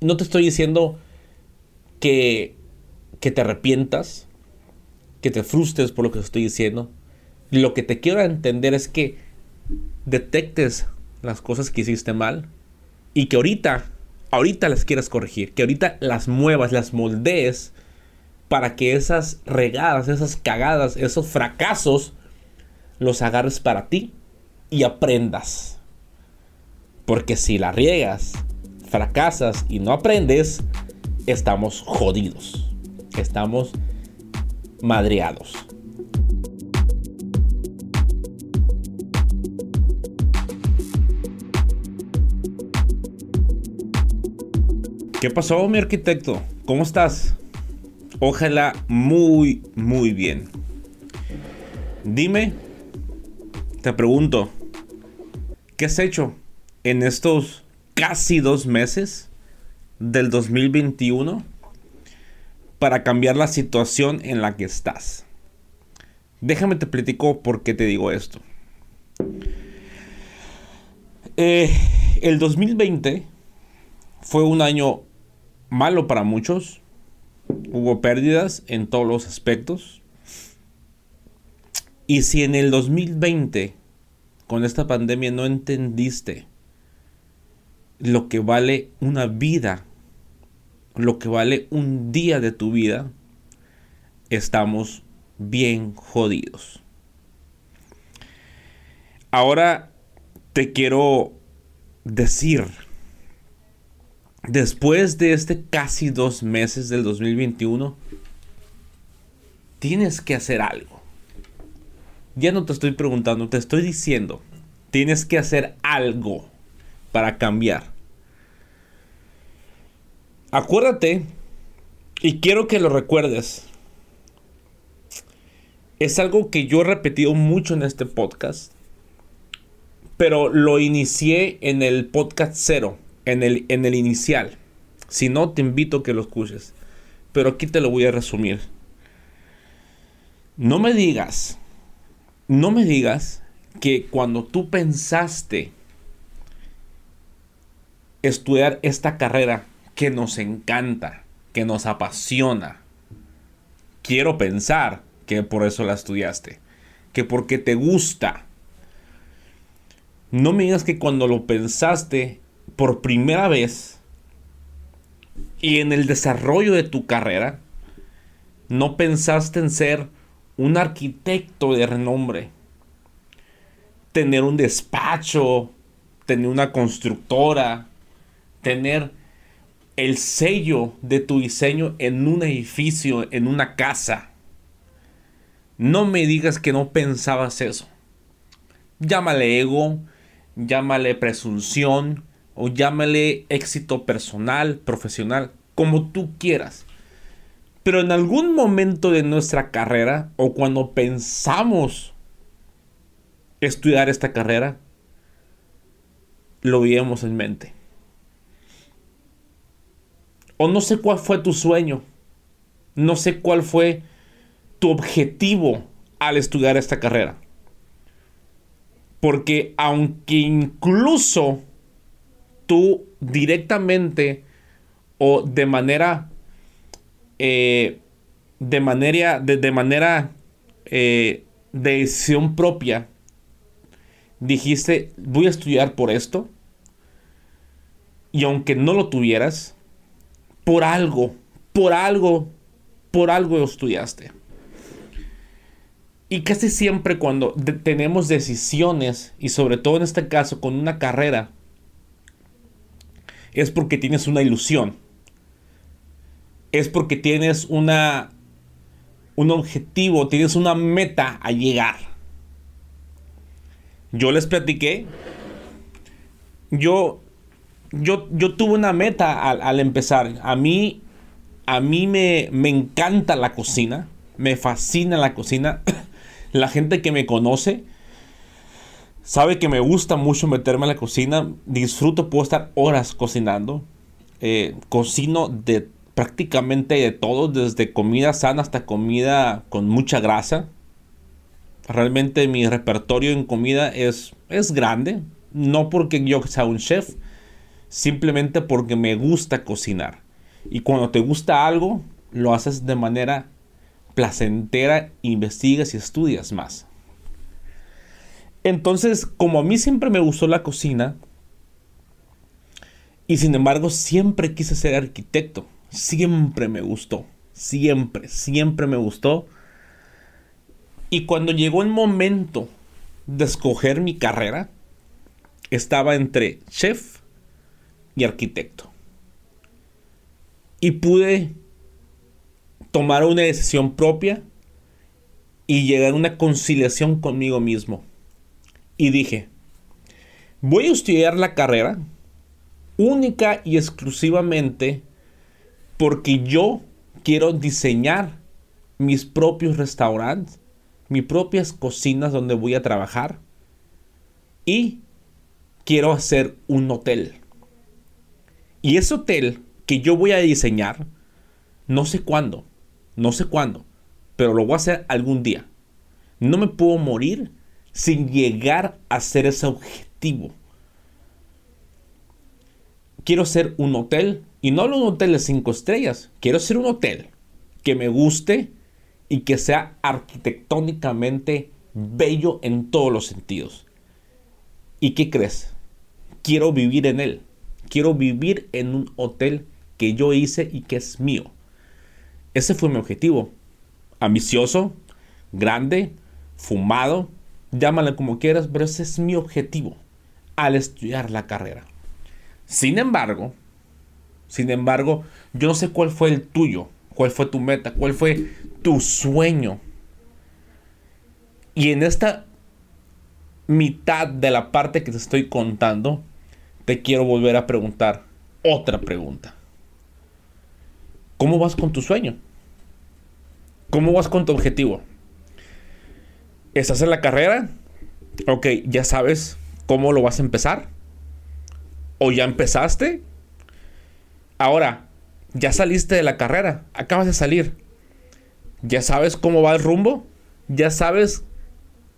no te estoy diciendo que, que te arrepientas, que te frustres por lo que te estoy diciendo. Lo que te quiero entender es que detectes las cosas que hiciste mal y que ahorita, ahorita las quieras corregir, que ahorita las muevas, las moldees para que esas regadas, esas cagadas, esos fracasos los agarres para ti y aprendas. Porque si la riegas, fracasas y no aprendes, estamos jodidos. Estamos madreados. ¿Qué pasó, mi arquitecto? ¿Cómo estás? Ojalá muy, muy bien. Dime, te pregunto, ¿qué has hecho en estos casi dos meses del 2021 para cambiar la situación en la que estás? Déjame te platico por qué te digo esto. Eh, el 2020 fue un año malo para muchos. Hubo pérdidas en todos los aspectos. Y si en el 2020, con esta pandemia, no entendiste lo que vale una vida, lo que vale un día de tu vida, estamos bien jodidos. Ahora te quiero decir después de este casi dos meses del 2021, tienes que hacer algo. Ya no te estoy preguntando, te estoy diciendo, tienes que hacer algo para cambiar. Acuérdate, y quiero que lo recuerdes, es algo que yo he repetido mucho en este podcast, pero lo inicié en el podcast cero en el, en el inicial. Si no, te invito a que lo escuches. Pero aquí te lo voy a resumir. No me digas, no me digas que cuando tú pensaste estudiar esta carrera que nos encanta, que nos apasiona, quiero pensar que por eso la estudiaste, que porque te gusta. No me digas que cuando lo pensaste por primera vez y en el desarrollo de tu carrera, no pensaste en ser un arquitecto de renombre, tener un despacho, tener una constructora, tener el sello de tu diseño en un edificio, en una casa. No me digas que no pensabas eso. Llámale ego, llámale presunción, o llámale éxito personal, profesional, como tú quieras. Pero en algún momento de nuestra carrera o cuando pensamos estudiar esta carrera, lo veíamos en mente. O no sé cuál fue tu sueño. No sé cuál fue tu objetivo al estudiar esta carrera. Porque aunque incluso tú directamente o de manera eh, de manera de, manera eh, de decisión propia dijiste voy a estudiar por esto y aunque no lo tuvieras por algo por algo por algo estudiaste y casi siempre cuando tenemos decisiones y sobre todo en este caso con una carrera es porque tienes una ilusión. Es porque tienes una un objetivo, tienes una meta a llegar. Yo les platiqué. Yo yo, yo tuve una meta al, empezar. A mí a mí me, me encanta la cocina, me fascina la cocina. la gente que me conoce Sabe que me gusta mucho meterme en la cocina. Disfruto, puedo estar horas cocinando. Eh, cocino de prácticamente de todo, desde comida sana hasta comida con mucha grasa. Realmente mi repertorio en comida es, es grande. No porque yo sea un chef, simplemente porque me gusta cocinar. Y cuando te gusta algo, lo haces de manera placentera, investigas y estudias más. Entonces, como a mí siempre me gustó la cocina, y sin embargo siempre quise ser arquitecto, siempre me gustó, siempre, siempre me gustó. Y cuando llegó el momento de escoger mi carrera, estaba entre chef y arquitecto. Y pude tomar una decisión propia y llegar a una conciliación conmigo mismo. Y dije, voy a estudiar la carrera única y exclusivamente porque yo quiero diseñar mis propios restaurantes, mis propias cocinas donde voy a trabajar y quiero hacer un hotel. Y ese hotel que yo voy a diseñar, no sé cuándo, no sé cuándo, pero lo voy a hacer algún día. No me puedo morir sin llegar a ser ese objetivo. Quiero ser un hotel, y no un hotel de cinco estrellas, quiero ser un hotel que me guste y que sea arquitectónicamente bello en todos los sentidos. ¿Y qué crees? Quiero vivir en él. Quiero vivir en un hotel que yo hice y que es mío. Ese fue mi objetivo. Ambicioso, grande, fumado, llámale como quieras, pero ese es mi objetivo al estudiar la carrera. Sin embargo, sin embargo, yo no sé cuál fue el tuyo, cuál fue tu meta, cuál fue tu sueño. Y en esta mitad de la parte que te estoy contando, te quiero volver a preguntar otra pregunta. ¿Cómo vas con tu sueño? ¿Cómo vas con tu objetivo? ¿Estás en la carrera? Ok, ya sabes cómo lo vas a empezar. ¿O ya empezaste? Ahora, ya saliste de la carrera, acabas de salir. ¿Ya sabes cómo va el rumbo? ¿Ya sabes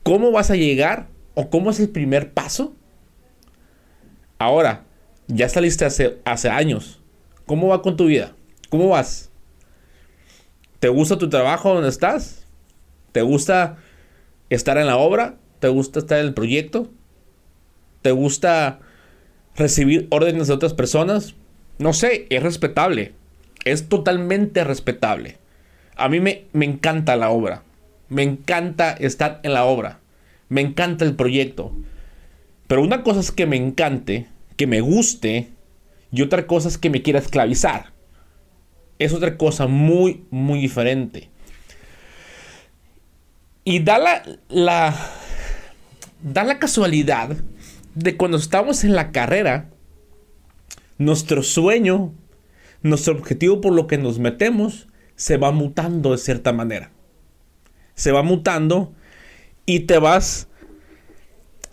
cómo vas a llegar o cómo es el primer paso? Ahora, ya saliste hace, años. ¿Cómo va con tu vida? ¿Cómo vas? ¿Te gusta tu trabajo donde estás? ¿Te gusta estar en la obra? ¿Te gusta estar en el proyecto? ¿Te gusta recibir órdenes de otras personas? No sé, es respetable. Es totalmente respetable. A mí me, me encanta la obra. Me encanta estar en la obra. Me encanta el proyecto. Pero una cosa es que me encante, que me guste, y otra cosa es que me quiera esclavizar es otra cosa muy, muy diferente. Y da la, da la casualidad de cuando estamos en la carrera, nuestro sueño, nuestro objetivo por lo que nos metemos, se va mutando de cierta manera. Se va mutando y te vas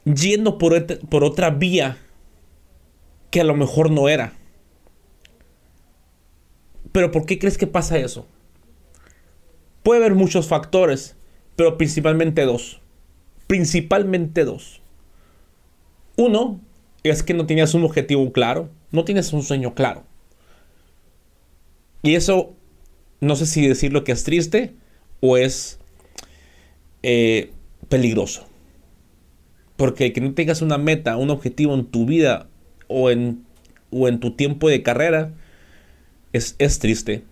yendo por, por otra vía que a lo mejor no era. Pero ¿por qué crees que pasa eso? Puede haber muchos factores, pero principalmente dos. Principalmente dos. Uno es que no tenías un objetivo claro, no tienes un sueño claro. Y eso, no sé si decirlo que es triste o es eh, peligroso. Porque que no tengas una meta, un objetivo en tu vida o en, o en tu tiempo de carrera, es, triste.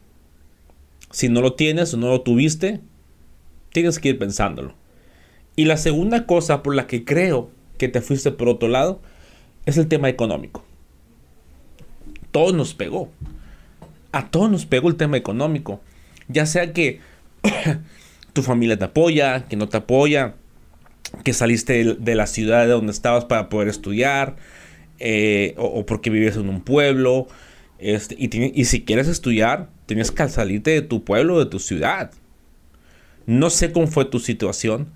Si no lo tienes o no lo tuviste, tienes que ir pensándolo. Y la segunda cosa por la que creo que te fuiste por otro lado es el tema económico. Todo nos pegó. A todos nos pegó el tema económico. Ya sea que tu familia te apoya, que no te apoya, que saliste de la ciudad de donde estabas para poder estudiar, eh, o, porque vives en un pueblo, este, y, si quieres estudiar, tienes que salirte de tu pueblo, de tu ciudad. No sé cómo fue tu situación.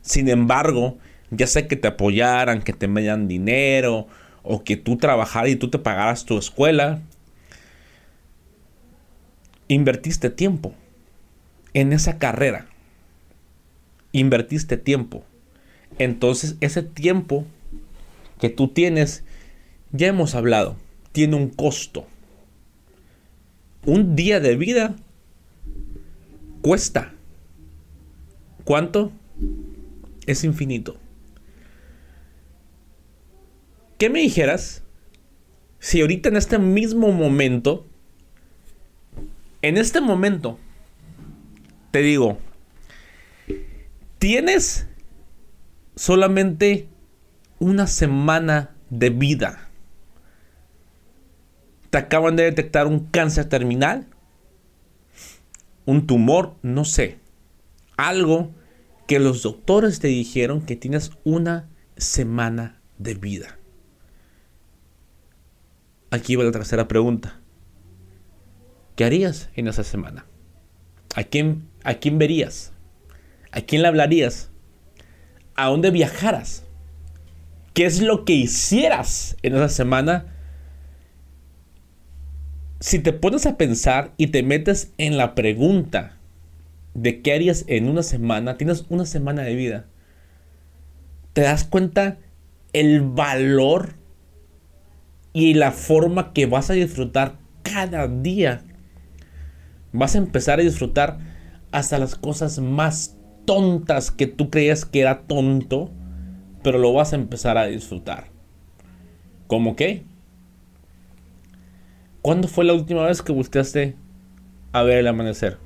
Sin embargo, ya sé que te apoyaran, que te dieran dinero, o que tú trabajaras y tú te pagaras tu escuela. Invertiste tiempo en esa carrera. Invertiste tiempo. Entonces, ese tiempo que tú tienes, ya hemos hablado tiene un costo. Un día de vida cuesta. ¿Cuánto? Es infinito. ¿Qué me dijeras si ahorita en este mismo momento, en este momento, te digo, tienes solamente una semana de vida? Te acaban de detectar un cáncer terminal, un tumor, no sé. Algo que los doctores te dijeron que tienes una semana de vida. Aquí va la tercera pregunta. ¿Qué harías en esa semana? ¿A quién, a quién verías? ¿A quién le hablarías? ¿A dónde viajaras? ¿Qué es lo que hicieras en esa semana? Si te pones a pensar y te metes en la pregunta de qué harías en una semana, tienes una semana de vida, te das cuenta el valor y la forma que vas a disfrutar cada día. Vas a empezar a disfrutar hasta las cosas más tontas que tú creías que era tonto, pero lo vas a empezar a disfrutar. ¿Cómo qué? ¿Cuándo fue la última vez que buscaste a ver el amanecer?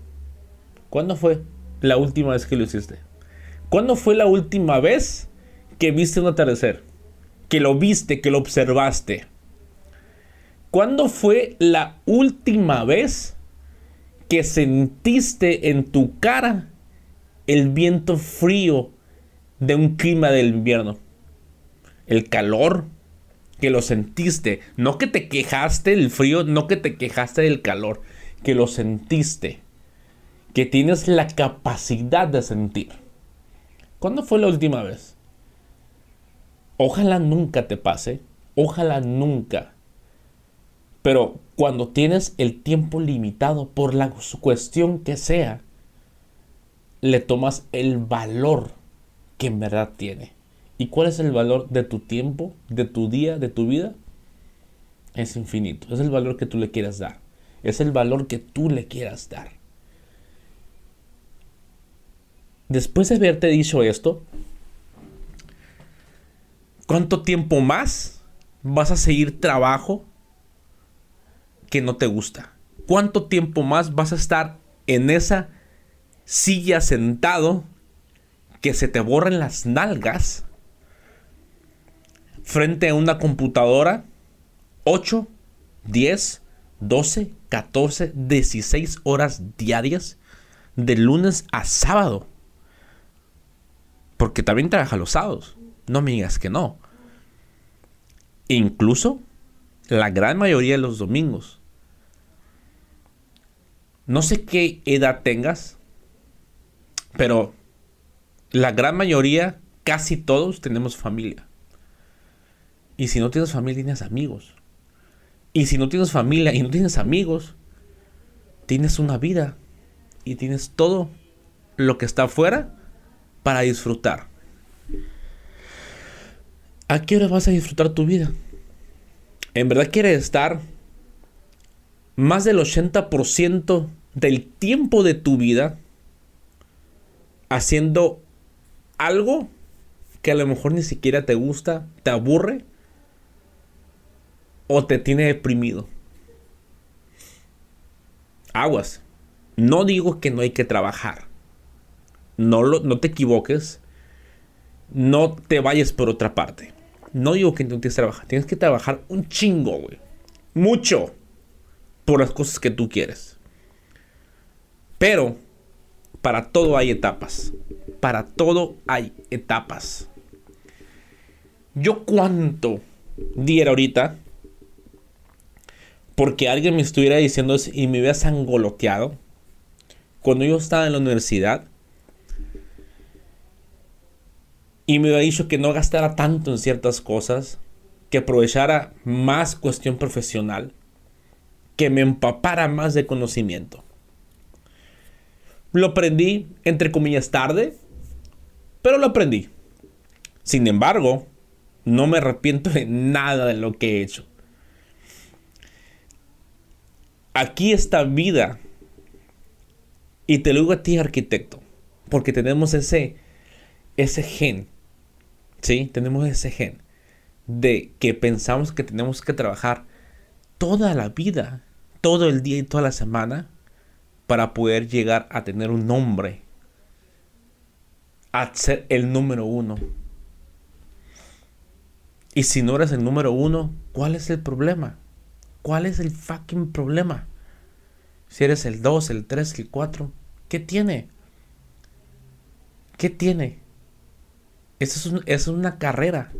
¿Cuándo fue la última vez que lo hiciste? ¿Cuándo fue la última vez que viste un atardecer? Que lo viste, que lo observaste. ¿Cuándo fue la última vez que sentiste en tu cara el viento frío de un clima del invierno? El calor que lo sentiste, no que te quejaste del frío, no que te quejaste del calor, que lo sentiste, que tienes la capacidad de sentir. ¿Cuándo fue la última vez? Ojalá nunca te pase, ojalá nunca pero cuando tienes el tiempo limitado por la cuestión que sea, le tomas el valor que en verdad tiene. ¿Y cuál es el valor de tu tiempo, de tu día, de tu vida? Es infinito. Es el valor que tú le quieras dar. Es el valor que tú le quieras dar. Después de haberte dicho esto, ¿cuánto tiempo más vas a seguir trabajo que no te gusta? ¿Cuánto tiempo más vas a estar en esa silla sentado que se te borren las nalgas frente a una computadora 8, 10, 12, 14, 16 horas diarias de lunes a sábado? Porque también trabaja los sábados. No me digas que no. Incluso la gran mayoría de los domingos. No sé qué edad tengas, pero la gran mayoría, casi todos, tenemos familia. Y si no tienes familia, tienes amigos. Y si no tienes familia y no tienes amigos, tienes una vida y tienes todo lo que está afuera para disfrutar. ¿A qué hora vas a disfrutar tu vida? ¿En verdad quieres estar más del 80% del tiempo de tu vida haciendo algo que a lo mejor ni siquiera te gusta, te aburre o te tiene deprimido. Aguas. No digo que no hay que trabajar. No, lo, no te equivoques. No te vayas por otra parte. No digo que no tienes que trabajar. Tienes que trabajar un chingo, güey. Mucho por las cosas que tú quieres. Pero para todo hay etapas. Para todo hay etapas. Yo cuánto diera ahorita porque alguien me estuviera diciendo y me hubiera sangoloteado cuando yo estaba en la universidad y me hubiera dicho que no gastara tanto en ciertas cosas, que aprovechara más cuestión profesional que me empapara más de conocimiento. Lo aprendí, entre comillas, tarde, pero lo aprendí. Sin embargo, no me arrepiento de nada de lo que he hecho. Aquí está vida. Y te lo digo a ti, arquitecto, porque tenemos ese, ese gen, ¿sí? Tenemos ese gen de que pensamos que tenemos que trabajar toda la vida, todo el día y toda la semana para poder llegar a tener un nombre, a ser el número uno. Y si no eres el número uno, ¿cuál es el problema? ¿Cuál es el fucking problema? Si eres el 2, el 3, el 4, ¿qué tiene? ¿Qué tiene? Esa es, una carrera.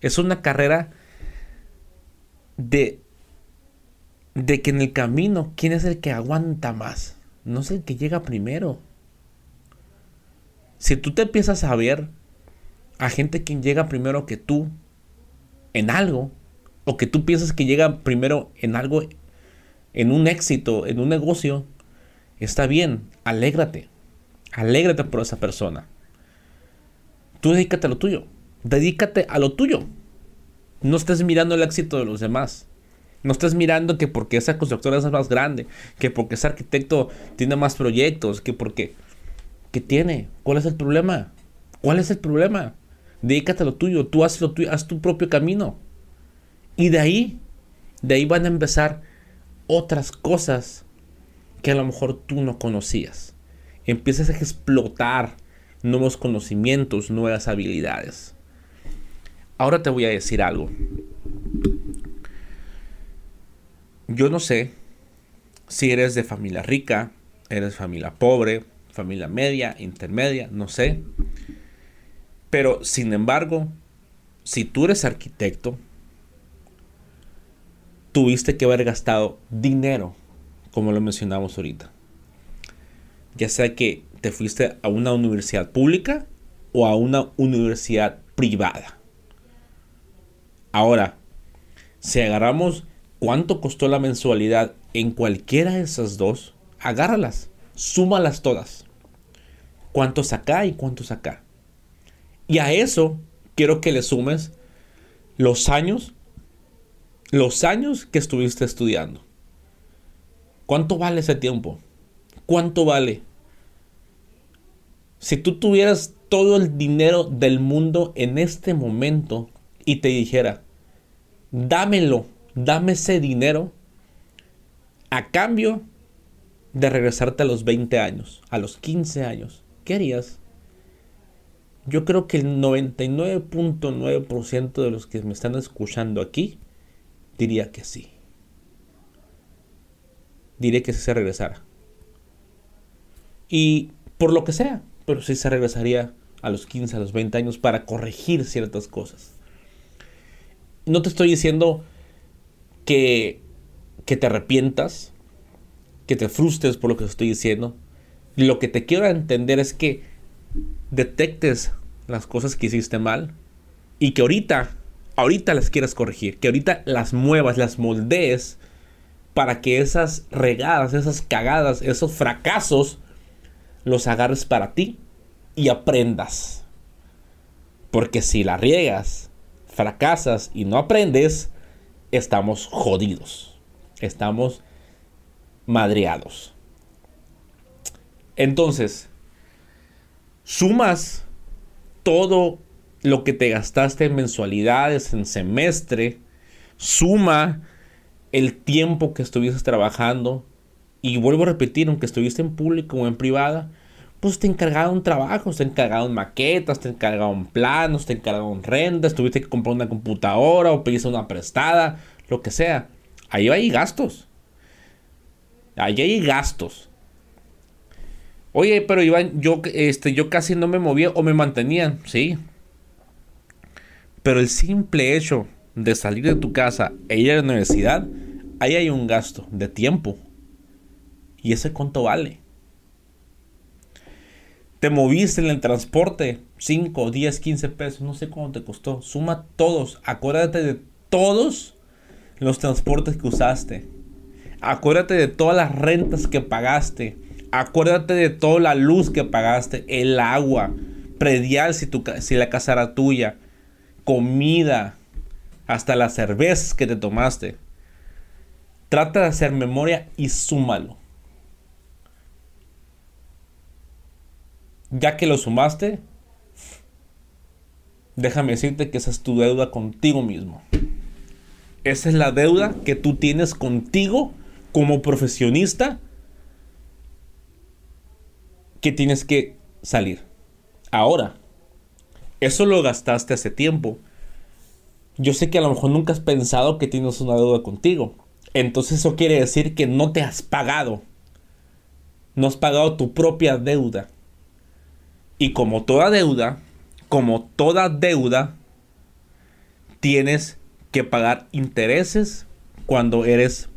Es una carrera de, de que en el camino, ¿quién es el que aguanta más? No es el que llega primero. Si tú te empiezas a ver a gente que llega primero que tú en algo, o que tú piensas que llega primero en algo, en un éxito, en un negocio, está bien, alégrate. Alégrate por esa persona. Tú dedícate a lo tuyo. Dedícate a lo tuyo. No estés mirando el éxito de los demás. No estés mirando que porque esa constructora es más grande, que porque ese arquitecto tiene más proyectos, que porque... ¿Qué tiene? ¿Cuál es el problema? ¿Cuál es el problema? Dedícate a lo tuyo, tú haz lo haz tu propio camino. Y de ahí, de ahí van a empezar otras cosas que a lo mejor tú no conocías. Empiezas a explotar nuevos conocimientos, nuevas habilidades. Ahora te voy a decir algo. Yo no sé si eres de familia rica, eres familia pobre, familia media, intermedia, no sé. Pero sin embargo, si tú eres arquitecto, tuviste que haber gastado dinero, como lo mencionamos ahorita. Ya sea que te fuiste a una universidad pública o a una universidad privada. Ahora, si agarramos cuánto costó la mensualidad en cualquiera de esas dos, agárralas, súmalas todas. ¿Cuántos acá y cuántos acá? Y a eso quiero que le sumes los años los años que estuviste estudiando. ¿Cuánto vale ese tiempo? ¿Cuánto vale? Si tú tuvieras todo el dinero del mundo en este momento y te dijera, dámelo, dame ese dinero a cambio de regresarte a los 20 años, a los 15 años, ¿qué harías? Yo creo que el 99.9% de los que me están escuchando aquí diría que sí. Diré que si se regresara. Y por lo que sea, pero sí se regresaría a los 15, a los 20 años para corregir ciertas cosas. No te estoy diciendo que, que te arrepientas, que te frustres por lo que estoy diciendo. Lo que te quiero entender es que detectes las cosas que hiciste mal y que ahorita ahorita las quieras corregir, que ahorita las muevas, las moldees para que esas regadas, esas cagadas, esos fracasos los agarres para ti y aprendas. Porque si la riegas, fracasas y no aprendes, estamos jodidos. Estamos madreados. Entonces, sumas todo lo que te gastaste en mensualidades, en semestre, suma el tiempo que estuviste trabajando y vuelvo a repetir, aunque estuviste en público o en privada, pues te encargaron trabajos, te encargaron maquetas, te encargaron planos, te encargaron rentas, tuviste que comprar una computadora o pediste una prestada, lo que sea. Ahí hay gastos. Ahí hay gastos. Oye, pero Iván, yo, este, yo casi no me movía o me mantenía. Sí, pero el simple hecho de salir de tu casa e ir a la universidad, ahí hay un gasto de tiempo. ¿Y ese cuánto vale? Te moviste en el transporte 5, 10, 15 pesos, no sé cuánto te costó. Suma todos, acuérdate de todos los transportes que usaste. Acuérdate de todas las rentas que pagaste. Acuérdate de toda la luz que pagaste, el agua, predial si, la casa era tuya, comida, hasta las cervezas que te tomaste. Trata de hacer memoria y súmalo. Ya que lo sumaste, déjame decirte que esa es tu deuda contigo mismo. Esa es la deuda que tú tienes contigo como profesionista que tienes que salir. Ahora, eso lo gastaste hace tiempo. Yo sé que a lo mejor nunca has pensado que tienes una deuda contigo. Entonces eso quiere decir que no te has pagado. No has pagado tu propia deuda. Y como toda deuda, como toda deuda, tienes que pagar intereses cuando eres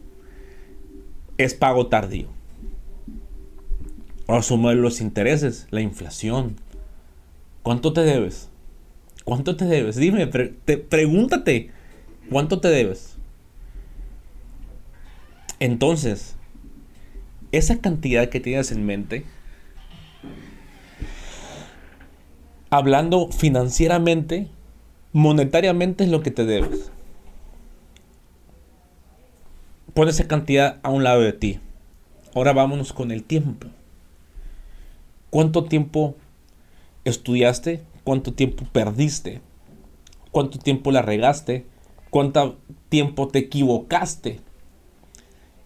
es pago tardío. Asumir los intereses, la inflación. ¿Cuánto te debes? ¿Cuánto te debes? Dime, te, pregúntate, ¿cuánto te debes? Entonces, esa cantidad que tienes en mente, hablando financieramente, monetariamente es lo que te debes. Pon esa cantidad a un lado de ti. Ahora vámonos con el tiempo. ¿Cuánto tiempo estudiaste? ¿Cuánto tiempo perdiste? ¿Cuánto tiempo la regaste? ¿Cuánto tiempo te equivocaste?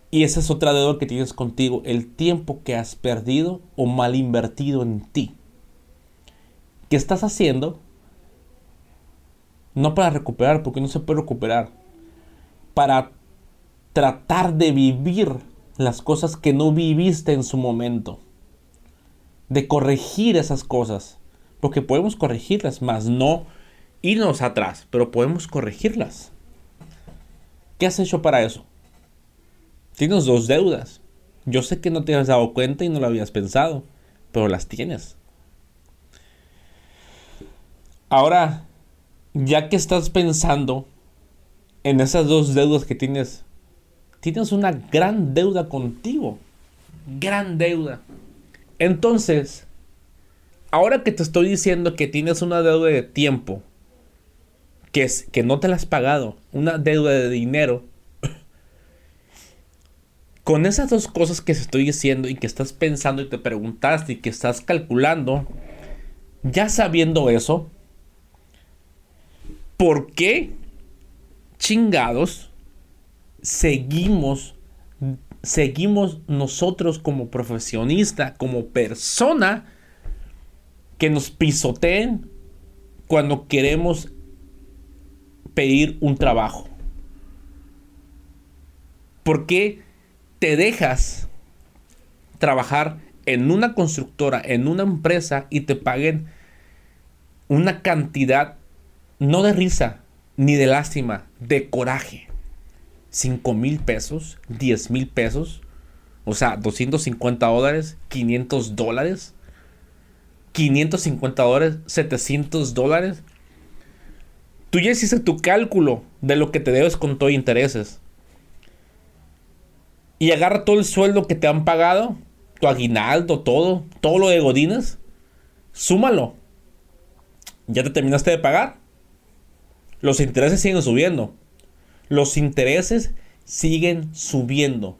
Y esa es otra deuda que tienes contigo, el tiempo que has perdido o mal invertido en ti. ¿Qué estás haciendo? No para recuperar, porque no se puede recuperar. Para tratar de vivir las cosas que no viviste en su momento. De corregir esas cosas. Porque podemos corregirlas, más no irnos atrás, pero podemos corregirlas. ¿Qué has hecho para eso? Tienes dos deudas. Yo sé que no te has dado cuenta y no lo habías pensado, pero las tienes. Ahora, ya que estás pensando en esas dos deudas que tienes tienes una gran deuda contigo. Gran deuda. Entonces, ahora que te estoy diciendo que tienes una deuda de tiempo, que, es, que no te la has pagado, una deuda de dinero, con esas dos cosas que te estoy diciendo y que estás pensando y te preguntaste y que estás calculando, ya sabiendo eso, ¿por qué chingados seguimos, seguimos nosotros como profesionista, como persona, que nos pisoteen cuando queremos pedir un trabajo. ¿Por qué te dejas trabajar en una constructora, en una empresa y te paguen una cantidad no de risa ni de lástima, de coraje? 5 mil pesos, 10 mil pesos, o sea, 250 dólares, 500 dólares, 550 dólares, 700 dólares. Tú ya hiciste tu cálculo de lo que te debes con todo intereses. Y agarra todo el sueldo que te han pagado, tu aguinaldo, todo, todo lo de Godines, súmalo. ¿Ya te terminaste de pagar? Los intereses siguen subiendo los intereses siguen subiendo.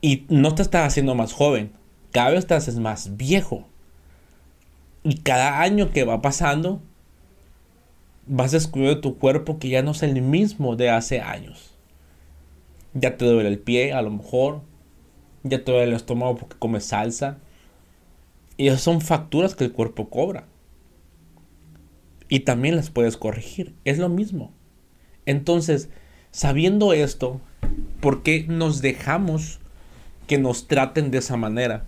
Y no te estás haciendo más joven, cada vez te haces más viejo. Y cada año que va pasando, vas descubriendo tu cuerpo que ya no es el mismo de hace años. Ya te duele el pie, a lo mejor. Ya te duele el estómago porque comes salsa. Y esas son facturas que el cuerpo cobra y también las puedes corregir. Es lo mismo. Entonces, sabiendo esto, ¿por qué nos dejamos que nos traten de esa manera?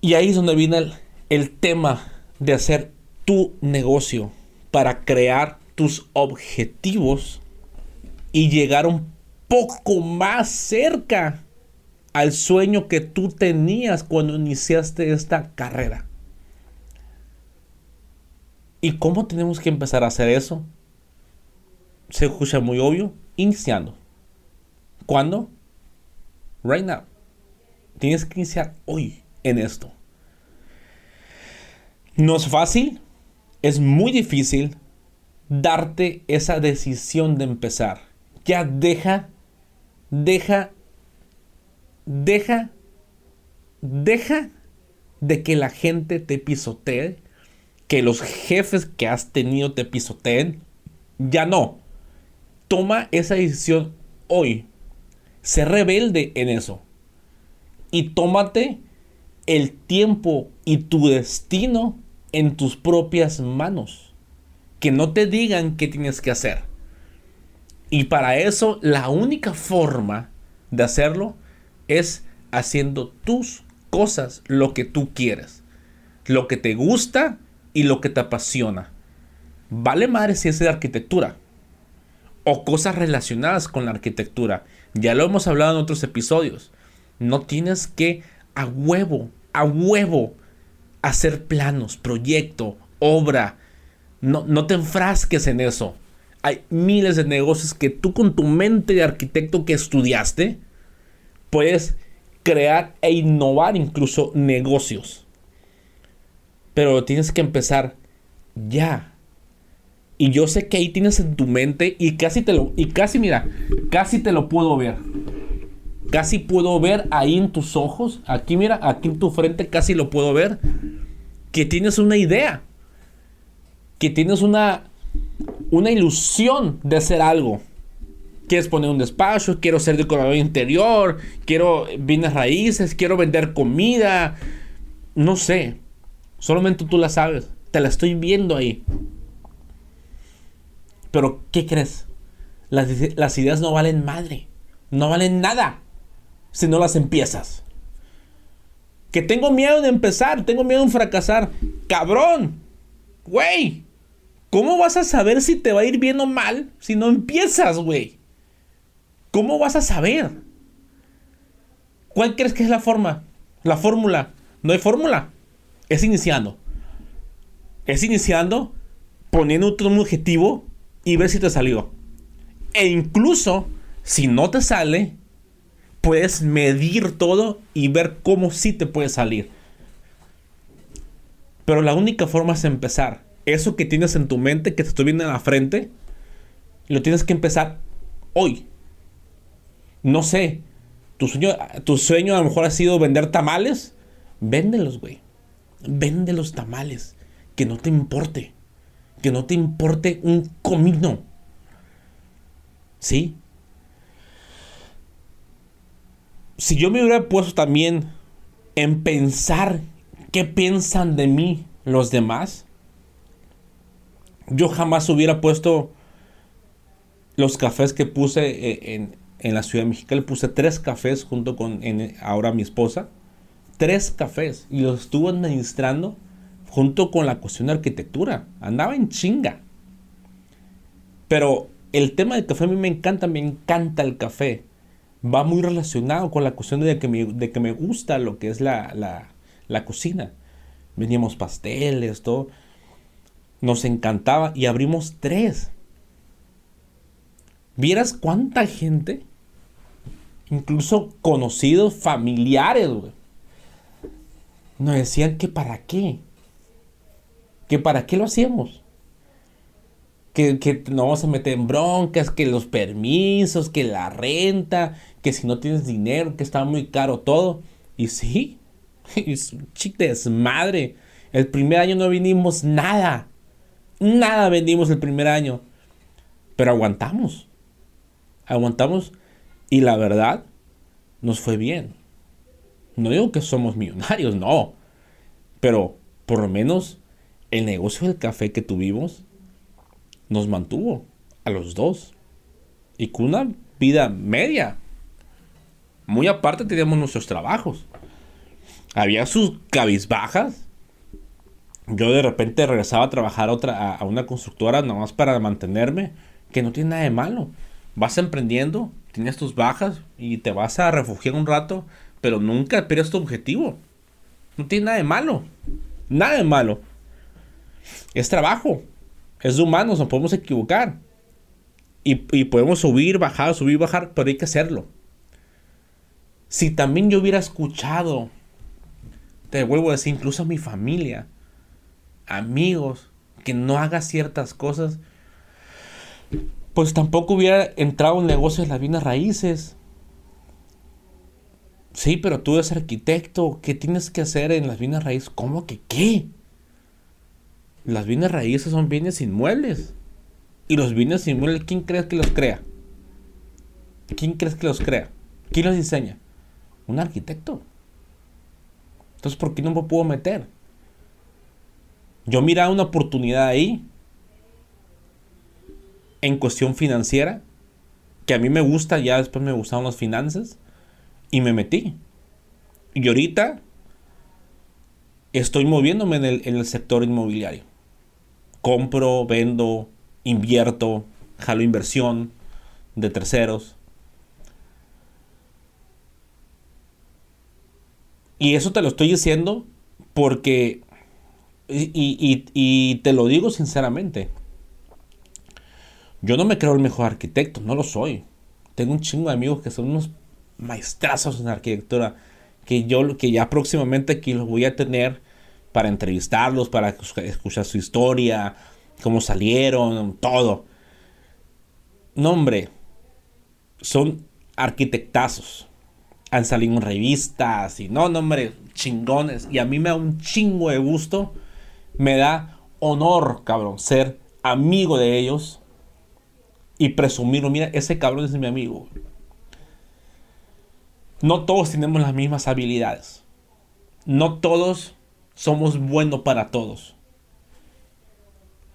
Y ahí es donde viene el, tema de hacer tu negocio para crear tus objetivos y llegar un poco más cerca al sueño que tú tenías cuando iniciaste esta carrera. ¿Y cómo tenemos que empezar a hacer eso? Se escucha muy obvio, iniciando. ¿Cuándo? Right now. Tienes que iniciar hoy en esto. No es fácil, es muy difícil, darte esa decisión de empezar. Ya deja, deja, deja, deja de que la gente te pisotee, que los jefes que has tenido te pisoteen. Ya no. Toma esa decisión hoy. Sé rebelde en eso. Y tómate el tiempo y tu destino en tus propias manos. Que no te digan qué tienes que hacer. Y para eso la única forma de hacerlo es haciendo tus cosas, lo que tú quieres, lo que te gusta y lo que te apasiona. Vale madre si es de arquitectura o cosas relacionadas con la arquitectura. Ya lo hemos hablado en otros episodios. No tienes que a huevo, a huevo hacer planos, proyecto, obra. No, no te enfrasques en eso. Hay miles de negocios que tú con tu mente de arquitecto que estudiaste puedes crear e innovar incluso negocios. Pero tienes que empezar ya. Y yo sé que ahí tienes en tu mente y casi te lo y casi mira, casi te lo puedo ver. Casi puedo ver ahí en tus ojos, aquí mira, aquí en tu frente casi lo puedo ver, que tienes una idea, que tienes una, una ilusión de hacer algo. Quieres poner un despacho, quiero ser decorador interior, quiero bienes raíces, quiero vender comida, no sé, solamente tú la sabes, te la estoy viendo ahí. Pero, ¿qué crees? Las, ideas no valen madre, no valen nada si no las empiezas. Que tengo miedo de empezar, tengo miedo de fracasar. Cabrón, güey, ¿cómo vas a saber si te va a ir bien o mal si no empiezas, güey? ¿Cómo vas a saber? ¿Cuál crees que es la forma? La fórmula. No hay fórmula. Es iniciando. Es iniciando, poniendo un objetivo y ver si te salió. E incluso, si no te sale, puedes medir todo y ver cómo sí te puede salir. Pero la única forma es empezar. Eso que tienes en tu mente, que te estoy viendo en la frente, lo tienes que empezar hoy. No sé, tu sueño, tu sueño a lo mejor ha sido vender tamales. Véndelos, güey. Vende los tamales. Que no te importe. Que no te importe un comino. ¿Sí? si yo me hubiera puesto también en pensar qué piensan de mí los demás, yo jamás hubiera puesto los cafés que puse eh, en, en la Ciudad de México. Le puse tres cafés junto con ahora mi esposa. Tres cafés. Y los estuvo administrando junto con la cuestión de arquitectura. Andaba en chinga. Pero el tema del café a mí me encanta, me encanta el café va muy relacionado con la cuestión de que me, de que me gusta lo que es la, la, cocina. Veníamos pasteles, todo. Nos encantaba y abrimos tres. ¿Vieras cuánta gente? Incluso conocidos, familiares, Nos decían que para qué. Que para qué lo hacíamos que, que no vamos a meter en broncas, que los permisos, que la renta, que si no tienes dinero, que está muy caro todo. Y sí, es un chic desmadre. El primer año no vendimos nada. Nada vendimos el primer año. Pero aguantamos. Aguantamos y la verdad nos fue bien. No digo que somos millonarios, no. Pero por lo menos el negocio del café que tuvimos nos mantuvo a los dos. Y con una vida media. Muy aparte teníamos nuestros trabajos. Había sus cabizbajas. Yo de repente regresaba a trabajar a, otra, a una constructora nada más para mantenerme. Que no tiene nada de malo. Vas emprendiendo, tienes tus bajas y te vas a refugiar un rato. Pero nunca pierdes tu objetivo. No tiene nada de malo. Nada de malo. Es trabajo. Es de humanos, nos podemos equivocar. Y, podemos subir, bajar, subir, bajar, pero hay que hacerlo. Si también yo hubiera escuchado, te vuelvo a decir, incluso a mi familia, amigos, que no haga ciertas cosas, pues tampoco hubiera entrado en negocios de las bienes raíces. Sí, pero tú eres arquitecto. ¿Qué tienes que hacer en las bienes raíces? ¿Cómo que qué? Las bienes raíces son bienes inmuebles. Y los bienes inmuebles, ¿quién crees que los crea? ¿Quién crees que los crea? ¿Quién los diseña? Un arquitecto. Entonces, ¿por qué no me puedo meter? Yo miraba una oportunidad ahí en cuestión financiera, que a mí me gusta, ya después me gustaron las finanzas, y me metí. Y ahorita estoy moviéndome en el, en el sector inmobiliario. Compro, vendo, invierto, jalo inversión de terceros. Y eso te lo estoy diciendo porque, y, y te lo digo sinceramente, yo no me creo el mejor arquitecto, no lo soy. Tengo un chingo de amigos que son unos maestrazos en arquitectura que yo que ya próximamente aquí los voy a tener para entrevistarlos, para escuchar su historia, cómo salieron, todo. No, hombre, son arquitectazos. Han salido en revistas y no, no, hombre, chingones. Y a mí me da un chingo de gusto, me da honor, cabrón, ser amigo de ellos y presumirlo. Mira, ese cabrón es mi amigo. No todos tenemos las mismas habilidades. No todos somos buenos para todos.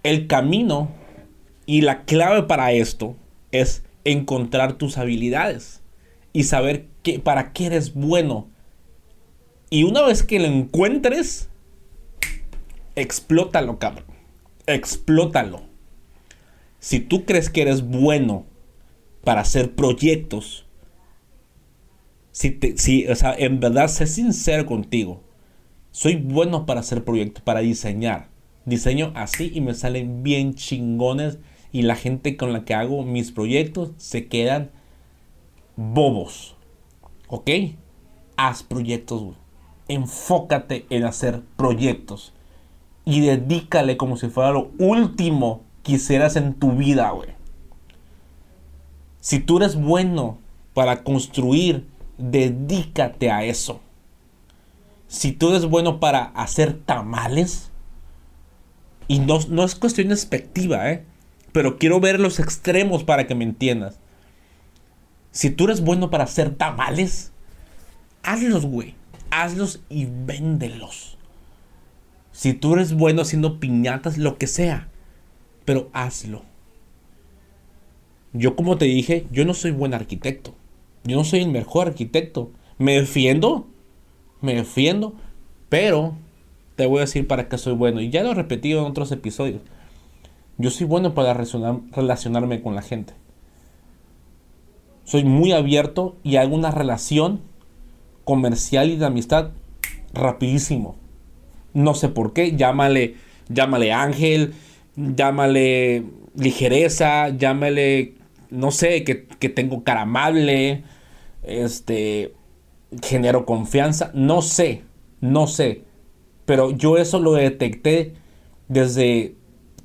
El camino y la clave para esto es encontrar tus habilidades y saber que, para qué eres bueno. Y una vez que lo encuentres, explótalo, cabrón. Explótalo. Si tú crees que eres bueno para hacer proyectos, si, si o sea, en verdad sé sincero contigo, soy bueno para hacer proyectos, para diseñar. Diseño así y me salen bien chingones y la gente con la que hago mis proyectos se quedan bobos. ¿Ok? Haz proyectos, Enfócate en hacer proyectos. Y dedícale como si fuera lo último quisieras en tu vida, güey. Si tú eres bueno para construir, dedícate a eso. Si tú eres bueno para hacer tamales, y no, no es cuestión despectiva, ¿eh? Pero quiero ver los extremos para que me entiendas. Si tú eres bueno para hacer tamales, hazlos, güey. Hazlos y véndelos. Si tú eres bueno haciendo piñatas, lo que sea pero hazlo. Yo como te dije, yo no soy buen arquitecto. Yo no soy el mejor arquitecto. Me defiendo, me defiendo, pero te voy a decir para qué soy bueno. Y ya lo he repetido en otros episodios. Yo soy bueno para relacionarme con la gente. Soy muy abierto y hago una relación comercial y de amistad rapidísimo. No sé por qué, llámale, llámale Ángel, llámale ligereza, llámale, no sé, que, tengo cara amable, este, genero confianza, no sé, no sé. Pero yo eso lo detecté desde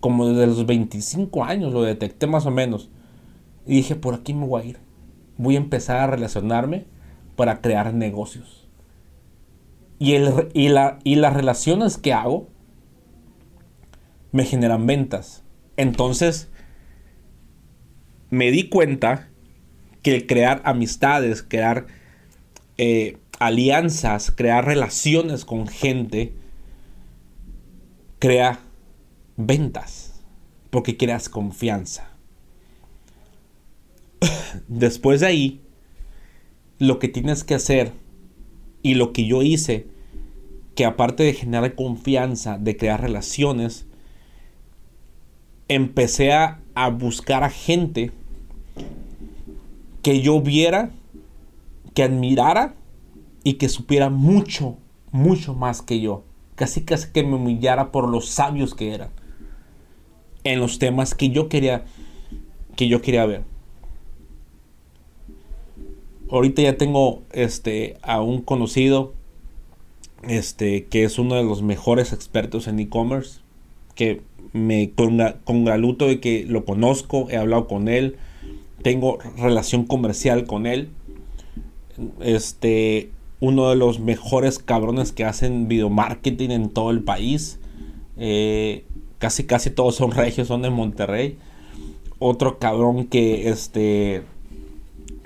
como desde los 25 años, lo detecté más o menos. Y dije, por aquí me voy a ir. Voy a empezar a relacionarme para crear negocios. Y, el, y, la, y las relaciones que hago me generan ventas. Entonces, me di cuenta que crear amistades, crear eh, alianzas, crear relaciones con gente, crea ventas, porque creas confianza. Después de ahí, lo que tienes que hacer y lo que yo hice, que aparte de generar confianza, de crear relaciones, empecé a, buscar a gente que yo viera, que admirara y que supiera mucho, mucho más que yo. Casi casi que me humillara por los sabios que eran. En los temas que yo quería, que yo quería ver. Ahorita ya tengo este, a un conocido este, que es uno de los mejores expertos en e-commerce. Que me congraluto de que lo conozco, he hablado con él, tengo relación comercial con él. Este, uno de los mejores cabrones que hacen video marketing en todo el país. Eh, casi casi todos son regios, son de Monterrey. Otro cabrón que este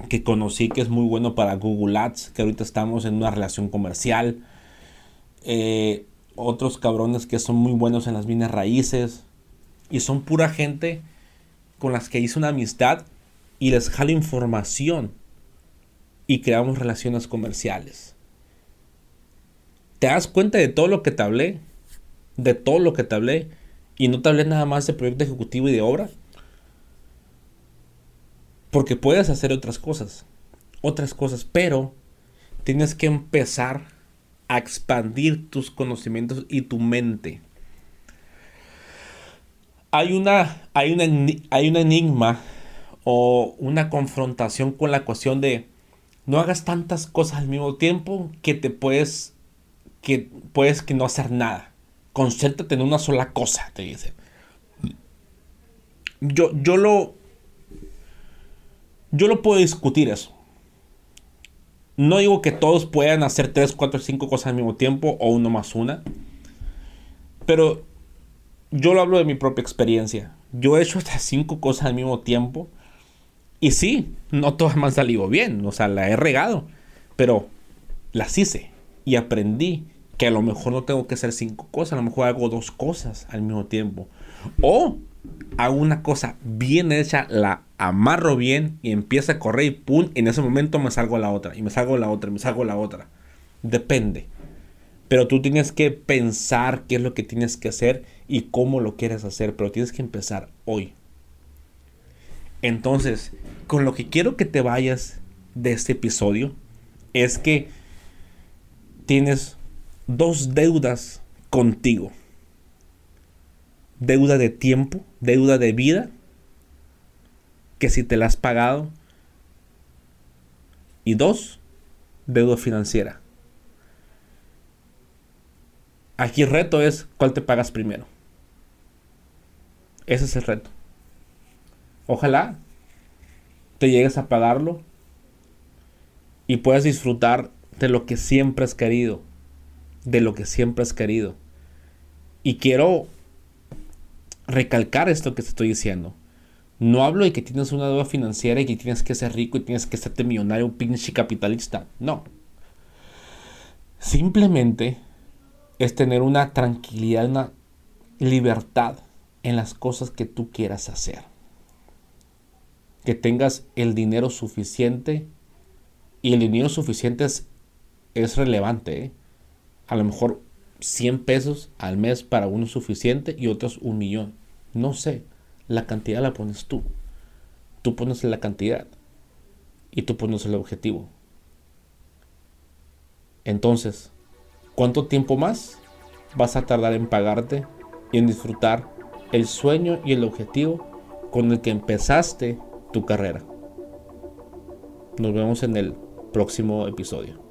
que conocí que es muy bueno para Google Ads, que ahorita estamos en una relación comercial. Eh, otros cabrones que son muy buenos en las bienes raíces. Y son pura gente con las que hice una amistad y les jalo información. Y creamos relaciones comerciales. ¿Te das cuenta de todo lo que te hablé? De todo lo que te hablé. Y no te hablé nada más de proyecto ejecutivo y de obra. Porque puedes hacer otras cosas. Otras cosas. Pero tienes que empezar a expandir tus conocimientos y tu mente. Hay una, hay una, hay un enigma o una confrontación con la cuestión de no hagas tantas cosas al mismo tiempo que te puedes que puedes que no hacer nada. Concéntrate en una sola cosa, te dice. Yo, yo lo yo lo puedo discutir eso. No digo que todos puedan hacer 3, 4, 5 cosas al mismo tiempo o uno más una. Pero yo lo hablo de mi propia experiencia. Yo he hecho hasta 5 cosas al mismo tiempo. Y sí, no todas me han salido bien. O sea, la he regado. Pero las hice. Y aprendí que a lo mejor no tengo que hacer 5 cosas. A lo mejor hago dos cosas al mismo tiempo. O hago una cosa bien hecha, la amarro bien y empieza a correr y pum, en ese momento me salgo la otra, y me salgo la otra, y me salgo la otra. Depende. Pero tú tienes que pensar qué es lo que tienes que hacer y cómo lo quieres hacer, pero tienes que empezar hoy. Entonces, con lo que quiero que te vayas de este episodio es que tienes dos deudas contigo deuda de tiempo, deuda de vida, que si te la has pagado. Y dos, deuda financiera. Aquí el reto es cuál te pagas primero. Ese es el reto. Ojalá te llegues a pagarlo y puedas disfrutar de lo que siempre has querido. De lo que siempre has querido. Y quiero recalcar esto que te estoy diciendo. No hablo de que tienes una deuda financiera y que tienes que ser rico y tienes que serte millonario, pinche capitalista. No. Simplemente es tener una tranquilidad, una libertad en las cosas que tú quieras hacer. Que tengas el dinero suficiente. Y el dinero suficiente es, es relevante. ¿eh? A lo mejor 100 pesos al mes para uno suficiente y otros un millón. No sé, la cantidad la pones tú. Tú pones la cantidad y tú pones el objetivo. Entonces, ¿cuánto tiempo más vas a tardar en pagarte y en disfrutar el sueño y el objetivo con el que empezaste tu carrera? Nos vemos en el próximo episodio.